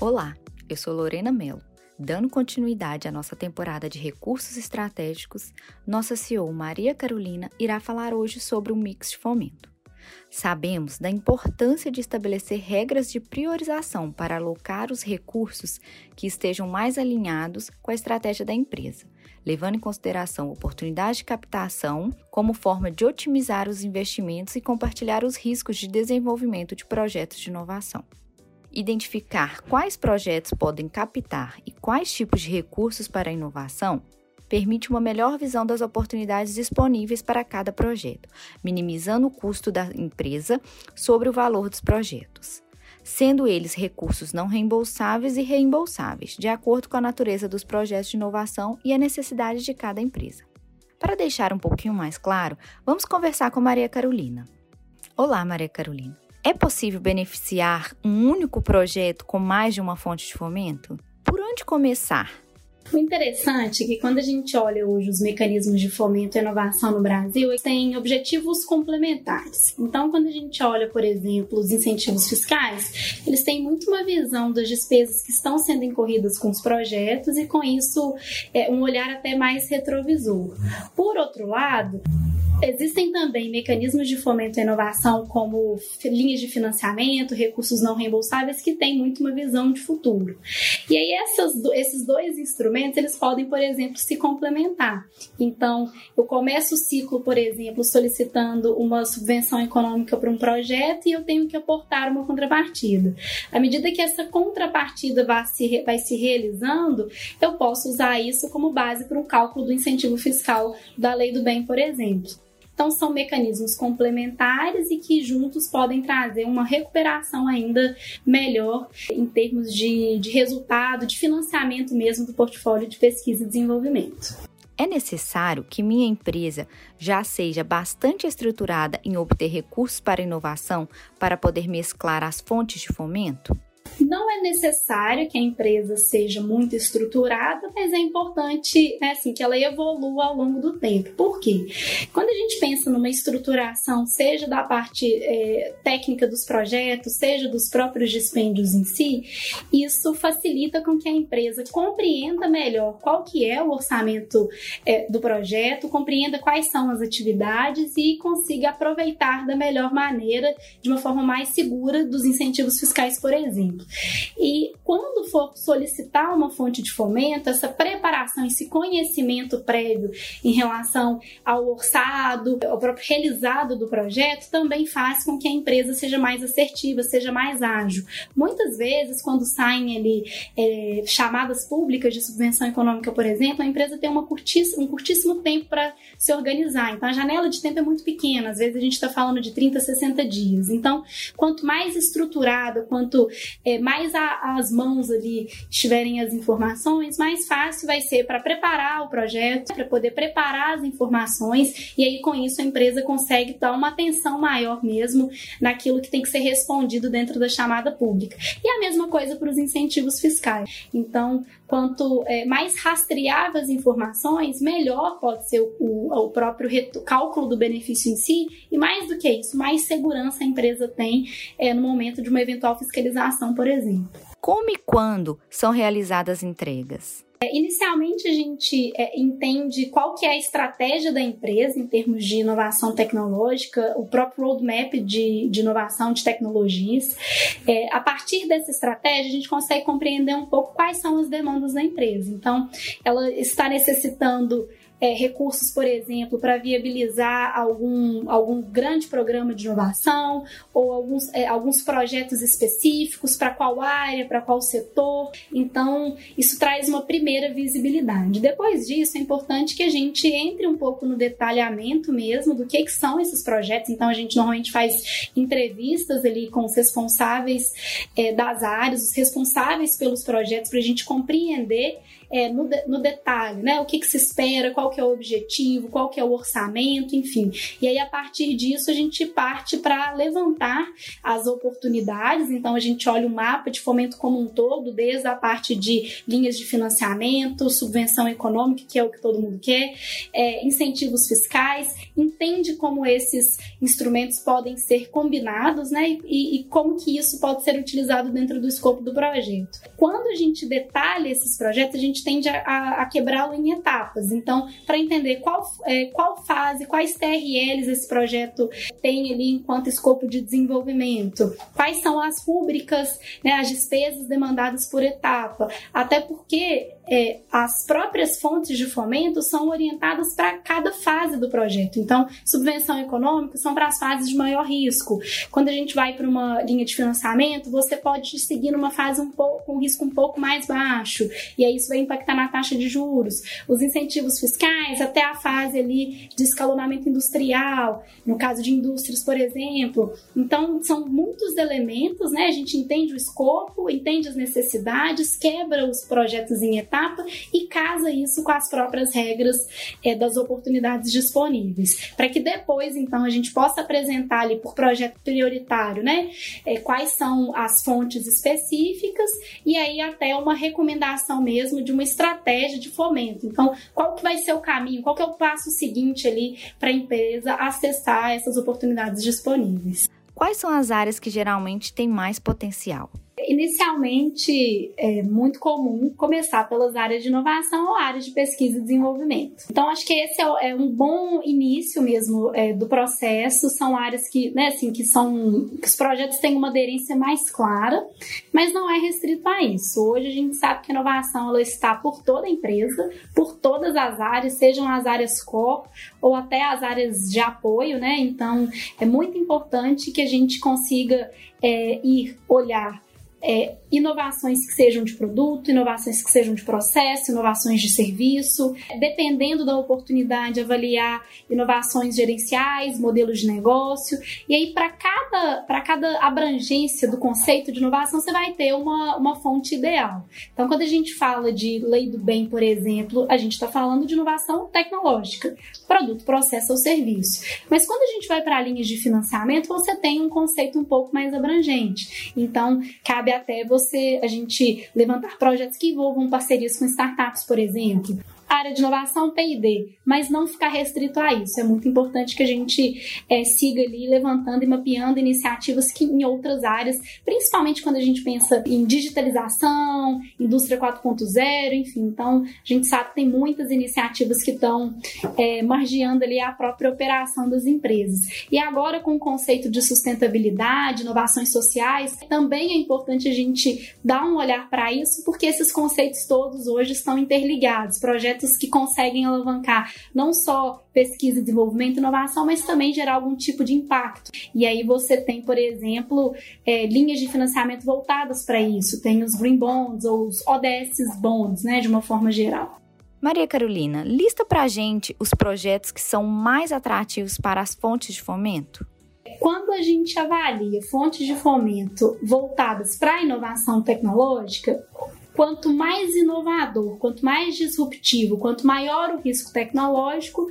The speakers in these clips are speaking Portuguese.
Olá, eu sou Lorena Mello. Dando continuidade à nossa temporada de recursos estratégicos, nossa CEO Maria Carolina irá falar hoje sobre o mix de fomento. Sabemos da importância de estabelecer regras de priorização para alocar os recursos que estejam mais alinhados com a estratégia da empresa, levando em consideração oportunidade de captação como forma de otimizar os investimentos e compartilhar os riscos de desenvolvimento de projetos de inovação. Identificar quais projetos podem captar e quais tipos de recursos para a inovação permite uma melhor visão das oportunidades disponíveis para cada projeto, minimizando o custo da empresa sobre o valor dos projetos, sendo eles recursos não reembolsáveis e reembolsáveis, de acordo com a natureza dos projetos de inovação e a necessidade de cada empresa. Para deixar um pouquinho mais claro, vamos conversar com Maria Carolina. Olá, Maria Carolina. É possível beneficiar um único projeto com mais de uma fonte de fomento? Por onde começar? O interessante é que quando a gente olha hoje os mecanismos de fomento e inovação no Brasil, eles têm objetivos complementares. Então, quando a gente olha, por exemplo, os incentivos fiscais, eles têm muito uma visão das despesas que estão sendo incorridas com os projetos e, com isso, é, um olhar até mais retrovisor. Por outro lado, Existem também mecanismos de fomento à inovação, como linhas de financiamento, recursos não reembolsáveis, que têm muito uma visão de futuro. E aí, essas, esses dois instrumentos, eles podem, por exemplo, se complementar. Então, eu começo o ciclo, por exemplo, solicitando uma subvenção econômica para um projeto e eu tenho que aportar uma contrapartida. À medida que essa contrapartida vai se, vai se realizando, eu posso usar isso como base para um cálculo do incentivo fiscal da lei do bem, por exemplo. Então, são mecanismos complementares e que juntos podem trazer uma recuperação ainda melhor em termos de, de resultado, de financiamento mesmo do portfólio de pesquisa e desenvolvimento. É necessário que minha empresa já seja bastante estruturada em obter recursos para inovação para poder mesclar as fontes de fomento? Não é necessário que a empresa seja muito estruturada, mas é importante né, assim, que ela evolua ao longo do tempo. Por quê? Quando a gente pensa numa estruturação, seja da parte é, técnica dos projetos, seja dos próprios dispêndios em si, isso facilita com que a empresa compreenda melhor qual que é o orçamento é, do projeto, compreenda quais são as atividades e consiga aproveitar da melhor maneira, de uma forma mais segura, dos incentivos fiscais, por exemplo. E quando for solicitar uma fonte de fomento, essa preparação, esse conhecimento prévio em relação ao orçado, ao próprio realizado do projeto, também faz com que a empresa seja mais assertiva, seja mais ágil. Muitas vezes, quando saem ali é, chamadas públicas de subvenção econômica, por exemplo, a empresa tem uma curtíssima, um curtíssimo tempo para se organizar. Então, a janela de tempo é muito pequena. Às vezes, a gente está falando de 30, 60 dias. Então, quanto mais estruturado, quanto é, mais a, as mãos ali estiverem as informações, mais fácil vai ser para preparar o projeto, para poder preparar as informações e aí com isso a empresa consegue dar uma atenção maior mesmo naquilo que tem que ser respondido dentro da chamada pública. E a mesma coisa para os incentivos fiscais. Então, quanto é, mais rastreáveis as informações, melhor pode ser o, o, o próprio cálculo do benefício em si, e mais do que isso, mais segurança a empresa tem é, no momento de uma eventual fiscalização, por exemplo. Como e quando são realizadas entregas? É, inicialmente a gente é, entende qual que é a estratégia da empresa em termos de inovação tecnológica, o próprio roadmap de, de inovação de tecnologias. É, a partir dessa estratégia a gente consegue compreender um pouco quais são as demandas da empresa. Então, ela está necessitando é, recursos, por exemplo, para viabilizar algum, algum grande programa de inovação ou alguns, é, alguns projetos específicos para qual área, para qual setor. Então, isso traz uma primeira visibilidade. Depois disso, é importante que a gente entre um pouco no detalhamento mesmo do que, que são esses projetos. Então, a gente normalmente faz entrevistas ali com os responsáveis é, das áreas, os responsáveis pelos projetos, para a gente compreender é, no, no detalhe, né? O que, que se espera, qual que é o objetivo, qual que é o orçamento, enfim. E aí, a partir disso, a gente parte para levantar as oportunidades. Então, a gente olha o mapa de fomento como um todo, desde a parte de linhas de financiamento, subvenção econômica, que é o que todo mundo quer, é, incentivos fiscais, entende como esses instrumentos podem ser combinados, né? E, e como que isso pode ser utilizado dentro do escopo do projeto. Quando a gente detalha esses projetos, a gente tende a, a, a quebrá-lo em etapas. Então, para entender qual, é, qual fase, quais TRLs esse projeto tem ali enquanto escopo de desenvolvimento, quais são as rúbricas, né, as despesas demandadas por etapa, até porque é, as próprias fontes de fomento são orientadas para cada fase do projeto. Então, subvenção econômica são para as fases de maior risco. Quando a gente vai para uma linha de financiamento, você pode seguir numa fase um pouco com risco um pouco mais baixo, e aí isso vai impactar na taxa de juros. Os incentivos fiscais, até a fase ali de escalonamento industrial, no caso de indústrias, por exemplo. Então, são muitos elementos, né? A gente entende o escopo, entende as necessidades, quebra os projetos em etapas etapa e casa isso com as próprias regras é, das oportunidades disponíveis, para que depois, então, a gente possa apresentar ali por projeto prioritário, né, é, quais são as fontes específicas e aí até uma recomendação mesmo de uma estratégia de fomento. Então, qual que vai ser o caminho, qual que é o passo seguinte ali para a empresa acessar essas oportunidades disponíveis? Quais são as áreas que geralmente têm mais potencial? Inicialmente, é muito comum começar pelas áreas de inovação ou áreas de pesquisa e desenvolvimento. Então, acho que esse é, é um bom início mesmo é, do processo. São áreas que, né, assim, que são que os projetos têm uma aderência mais clara, mas não é restrito a isso. Hoje a gente sabe que a inovação ela está por toda a empresa, por todas as áreas, sejam as áreas core ou até as áreas de apoio, né? Então, é muito importante que a gente consiga é, ir olhar é, inovações que sejam de produto, inovações que sejam de processo, inovações de serviço, dependendo da oportunidade, avaliar inovações gerenciais, modelos de negócio. E aí, para cada, cada abrangência do conceito de inovação, você vai ter uma, uma fonte ideal. Então, quando a gente fala de lei do bem, por exemplo, a gente está falando de inovação tecnológica, produto, processo ou serviço. Mas quando a gente vai para linhas de financiamento, você tem um conceito um pouco mais abrangente. Então, cabe até você a gente levantar projetos que envolvam parcerias com startups, por exemplo, área de inovação, P&D, mas não ficar restrito a isso. É muito importante que a gente é, siga ali levantando e mapeando iniciativas que em outras áreas, principalmente quando a gente pensa em digitalização, indústria 4.0, enfim. Então, a gente sabe que tem muitas iniciativas que estão é, margeando ali a própria operação das empresas. E agora, com o conceito de sustentabilidade, inovações sociais, também é importante a gente dar um olhar para isso, porque esses conceitos todos hoje estão interligados. Projetos projetos que conseguem alavancar não só pesquisa, desenvolvimento e inovação, mas também gerar algum tipo de impacto. E aí você tem, por exemplo, é, linhas de financiamento voltadas para isso. Tem os Green Bonds ou os ODS Bonds, né, de uma forma geral. Maria Carolina, lista para a gente os projetos que são mais atrativos para as fontes de fomento. Quando a gente avalia fontes de fomento voltadas para a inovação tecnológica, quanto mais inovador, quanto mais disruptivo, quanto maior o risco tecnológico,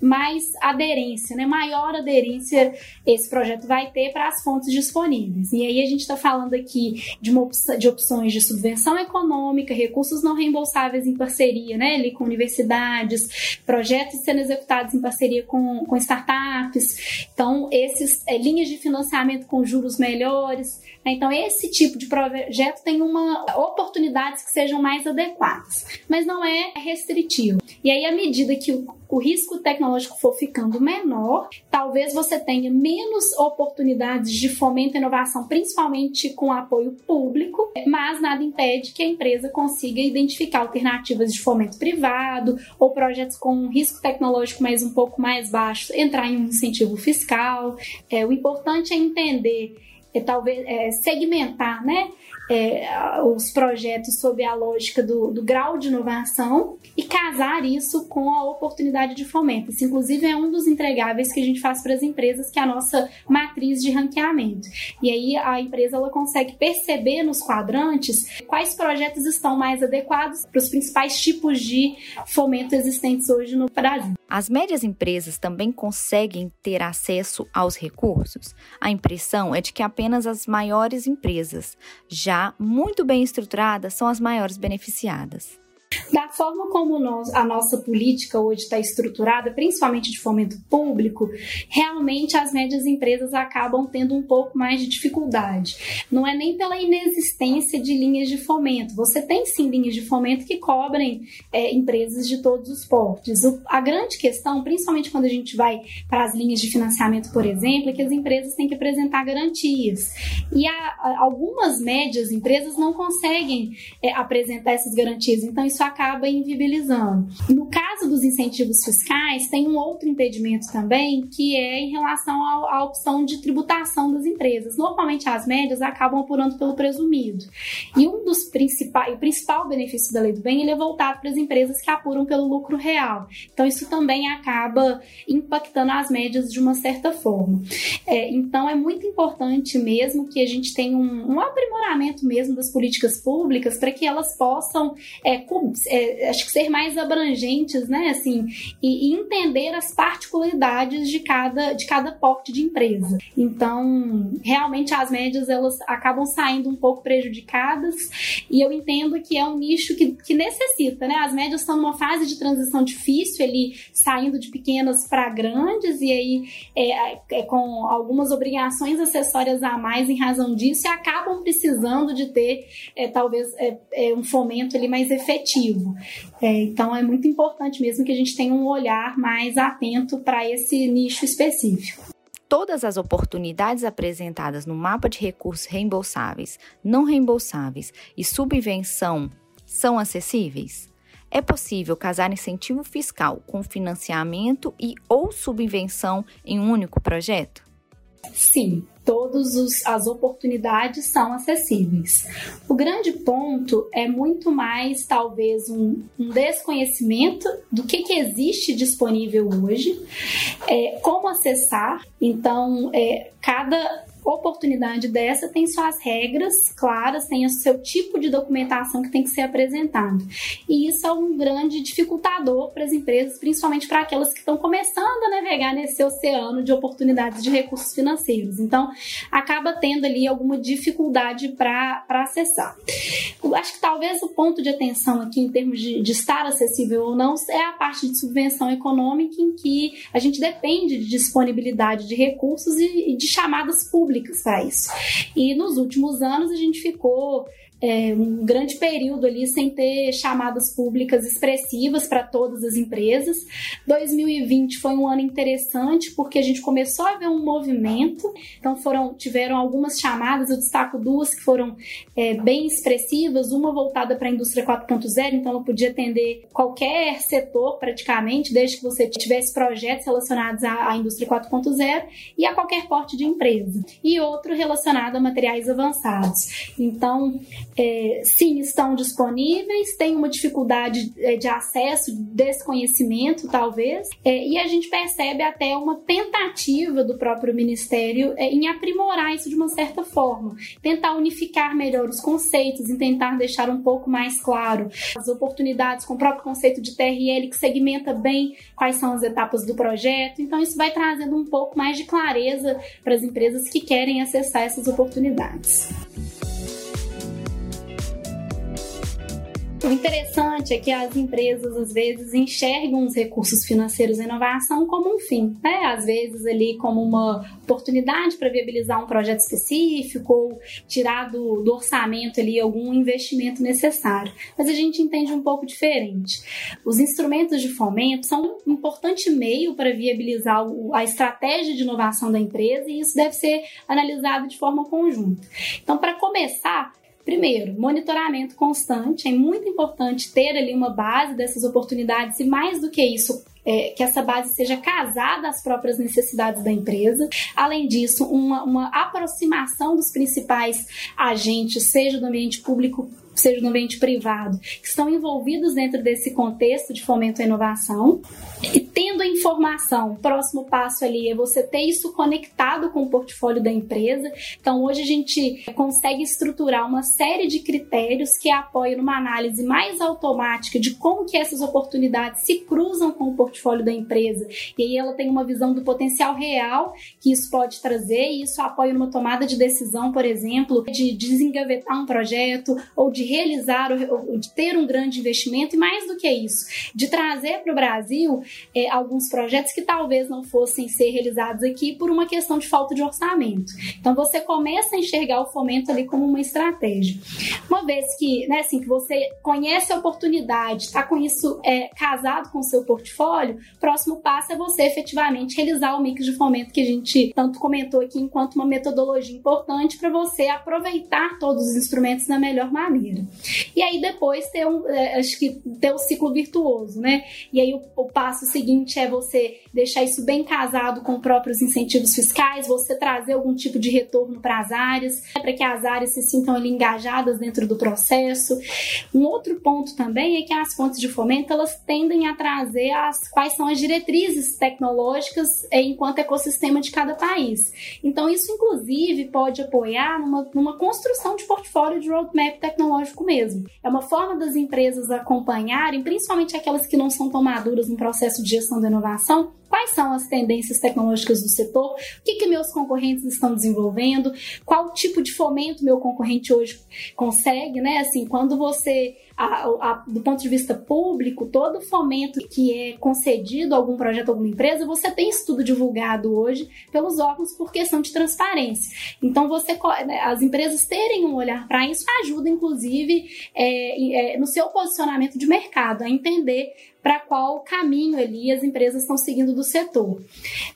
mais aderência, né? maior aderência esse projeto vai ter para as fontes disponíveis. E aí a gente está falando aqui de, uma de opções de subvenção econômica, recursos não reembolsáveis em parceria né? Ali com universidades, projetos sendo executados em parceria com, com startups. Então, esses é, linhas de financiamento com juros melhores. Né? Então, esse tipo de projeto tem uma oportunidade que sejam mais adequadas, mas não é restritivo. E aí, à medida que o, o risco tecnológico for ficando menor, talvez você tenha menos oportunidades de fomento e inovação, principalmente com apoio público, mas nada impede que a empresa consiga identificar alternativas de fomento privado ou projetos com um risco tecnológico mais um pouco mais baixo, entrar em um incentivo fiscal. É, o importante é entender é, talvez é, segmentar né, é, os projetos sob a lógica do, do, grau de inovação e casar isso com a oportunidade de fomento. Isso, inclusive, é um dos entregáveis que a gente faz para as empresas, que é a nossa matriz de ranqueamento. E aí a empresa ela consegue perceber nos quadrantes quais projetos estão mais adequados para os principais tipos de fomento existentes hoje no Brasil. As médias empresas também conseguem ter acesso aos recursos? A impressão é de que apenas as maiores empresas, já muito bem estruturadas, são as maiores beneficiadas. Da forma como nós, a nossa política hoje está estruturada, principalmente de fomento público, realmente as médias empresas acabam tendo um pouco mais de dificuldade. Não é nem pela inexistência de linhas de fomento. Você tem sim linhas de fomento que cobrem é, empresas de todos os portes. O, a grande questão, principalmente quando a gente vai para as linhas de financiamento, por exemplo, é que as empresas têm que apresentar garantias. E a, a, algumas médias empresas não conseguem é, apresentar essas garantias. Então, isso acaba acaba inviabilizando. No caso dos incentivos fiscais, tem um outro impedimento também, que é em relação à opção de tributação das empresas. Normalmente as médias acabam apurando pelo presumido. E um dos principais, o principal benefício da lei do bem, ele é voltado para as empresas que apuram pelo lucro real. Então isso também acaba impactando as médias de uma certa forma. É, então é muito importante mesmo que a gente tenha um, um aprimoramento mesmo das políticas públicas para que elas possam é, é, acho que ser mais abrangentes, né, assim, e, e, entender as particularidades de cada, de cada porte de empresa. Então, realmente as médias elas acabam saindo um pouco prejudicadas e eu entendo que é um nicho que, que necessita, né? As médias estão numa fase de transição difícil, ele saindo de pequenas para grandes e aí é, é, com algumas obrigações acessórias a mais em razão disso e acabam precisando de ter é, talvez é, é, um fomento ali mais efetivo. É, então é muito importante mesmo que a gente tenha um olhar mais atento para esse nicho específico. Todas as oportunidades apresentadas no mapa de recursos reembolsáveis, não reembolsáveis e subvenção são acessíveis? É possível casar incentivo fiscal com financiamento e ou subvenção em um único projeto? Sim, todas as oportunidades são acessíveis. O grande ponto é muito mais, talvez, um, um desconhecimento do que, que existe disponível hoje, é, como acessar. Então, é, cada oportunidade dessa tem suas regras claras, tem o seu tipo de documentação que tem que ser apresentado. E isso é um grande dificultador para as empresas, principalmente para aquelas que estão começando a navegar nesse oceano de oportunidades de recursos financeiros. Então, acaba tendo ali alguma dificuldade para acessar. Acho que talvez o ponto de atenção aqui, em termos de, de estar acessível ou não, é a parte de subvenção econômica, em que a gente depende de disponibilidade de recursos e, e de chamadas públicas públicas para isso. E nos últimos anos a gente ficou é, um grande período ali sem ter chamadas públicas expressivas para todas as empresas. 2020 foi um ano interessante porque a gente começou a ver um movimento. Então foram tiveram algumas chamadas, eu destaco duas que foram é, bem expressivas. Uma voltada para a indústria 4.0, então ela podia atender qualquer setor praticamente, desde que você tivesse projetos relacionados à, à indústria 4.0 e a qualquer porte de empresa. E outro relacionado a materiais avançados. Então é, sim, estão disponíveis, tem uma dificuldade é, de acesso, desconhecimento, talvez, é, e a gente percebe até uma tentativa do próprio Ministério é, em aprimorar isso de uma certa forma, tentar unificar melhor os conceitos, em tentar deixar um pouco mais claro as oportunidades com o próprio conceito de TRL, que segmenta bem quais são as etapas do projeto. Então, isso vai trazendo um pouco mais de clareza para as empresas que querem acessar essas oportunidades. O interessante é que as empresas às vezes enxergam os recursos financeiros e inovação como um fim, né? Às vezes ali como uma oportunidade para viabilizar um projeto específico ou tirar do, do orçamento ali algum investimento necessário. Mas a gente entende um pouco diferente. Os instrumentos de fomento são um importante meio para viabilizar a estratégia de inovação da empresa e isso deve ser analisado de forma conjunta. Então, para começar, Primeiro, monitoramento constante. É muito importante ter ali uma base dessas oportunidades e, mais do que isso, é, que essa base seja casada às próprias necessidades da empresa. Além disso, uma, uma aproximação dos principais agentes, seja do ambiente público seja no ambiente privado, que estão envolvidos dentro desse contexto de fomento à inovação. E tendo a informação, o próximo passo ali é você ter isso conectado com o portfólio da empresa. Então, hoje a gente consegue estruturar uma série de critérios que apoiam numa análise mais automática de como que essas oportunidades se cruzam com o portfólio da empresa. E aí ela tem uma visão do potencial real que isso pode trazer e isso apoia numa tomada de decisão, por exemplo, de desengavetar um projeto ou de realizar, de ter um grande investimento e mais do que isso, de trazer para o Brasil é, alguns projetos que talvez não fossem ser realizados aqui por uma questão de falta de orçamento. Então você começa a enxergar o fomento ali como uma estratégia. Uma vez que, né, assim, que você conhece a oportunidade, está com isso é, casado com o seu portfólio, próximo passo é você efetivamente realizar o mix de fomento que a gente tanto comentou aqui enquanto uma metodologia importante para você aproveitar todos os instrumentos da melhor maneira. E aí depois ter um, é, acho que ter o um ciclo virtuoso, né? E aí o, o, passo seguinte é você deixar isso bem casado com próprios incentivos fiscais, você trazer algum tipo de retorno para as áreas, para que as áreas se sintam ali engajadas dentro do processo. Um outro ponto também é que as fontes de fomento elas tendem a trazer as quais são as diretrizes tecnológicas é, enquanto ecossistema de cada país. Então isso inclusive pode apoiar numa, numa construção de portfólio de roadmap tecnológico mesmo. É uma forma das empresas acompanharem, principalmente aquelas que não são tão maduras no processo de gestão da inovação, quais são as tendências tecnológicas do setor, o que, que meus concorrentes estão desenvolvendo, qual tipo de fomento meu concorrente hoje consegue, né? Assim, quando você a, a, do ponto de vista público, todo fomento que é concedido a algum projeto, a alguma empresa, você tem estudo divulgado hoje pelos órgãos por questão de transparência. Então, você, né, as empresas terem um olhar para isso ajuda, inclusive, é, é, no seu posicionamento de mercado, a entender para qual caminho ali as empresas estão seguindo do setor.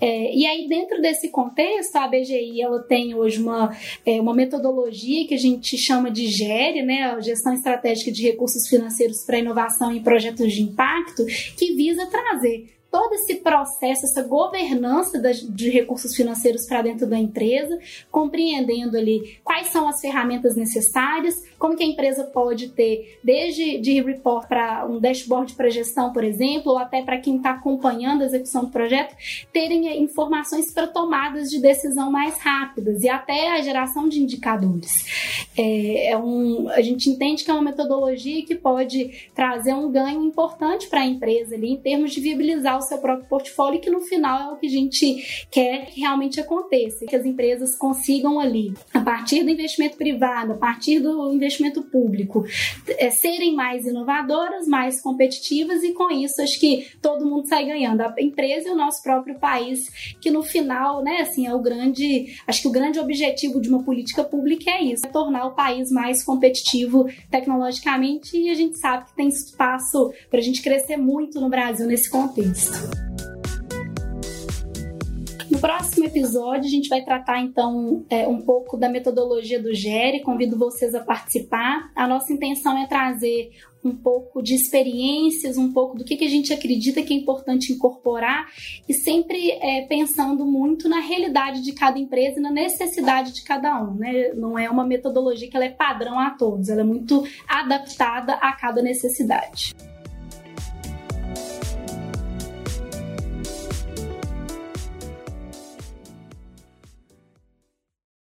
É, e aí, dentro desse contexto, a BGI ela tem hoje uma, é, uma metodologia que a gente chama de GERE, né, Gestão Estratégica de Recursos Financeiros para Inovação e Projetos de Impacto, que visa trazer todo esse processo, essa governança de recursos financeiros para dentro da empresa, compreendendo ali quais são as ferramentas necessárias, como que a empresa pode ter, desde de report para um dashboard para gestão, por exemplo, ou até para quem está acompanhando a execução do projeto, terem eh, informações para tomadas de decisão mais rápidas e até a geração de indicadores. É, é um, a gente entende que é uma metodologia que pode trazer um ganho importante para a empresa ali, em termos de viabilizar o seu próprio portfólio, que no final é o que a gente quer que realmente aconteça, que as empresas consigam ali, a partir do investimento privado, a partir do investimento público, é, serem mais inovadoras, mais competitivas e com isso acho que todo mundo sai ganhando, a empresa e o nosso próprio país, que no final, né, assim, é o grande, acho que o grande objetivo de uma política pública é isso, é tornar o país mais competitivo tecnologicamente e a gente sabe que tem espaço para a gente crescer muito no Brasil nesse contexto. No próximo episódio, a gente vai tratar então é, um pouco da metodologia do GERE. Convido vocês a participar. A nossa intenção é trazer um pouco de experiências, um pouco do que, a gente acredita que é importante incorporar e sempre é, pensando muito na realidade de cada empresa e na necessidade de cada um. Né? Não é uma metodologia que ela é padrão a todos, ela é muito adaptada a cada necessidade.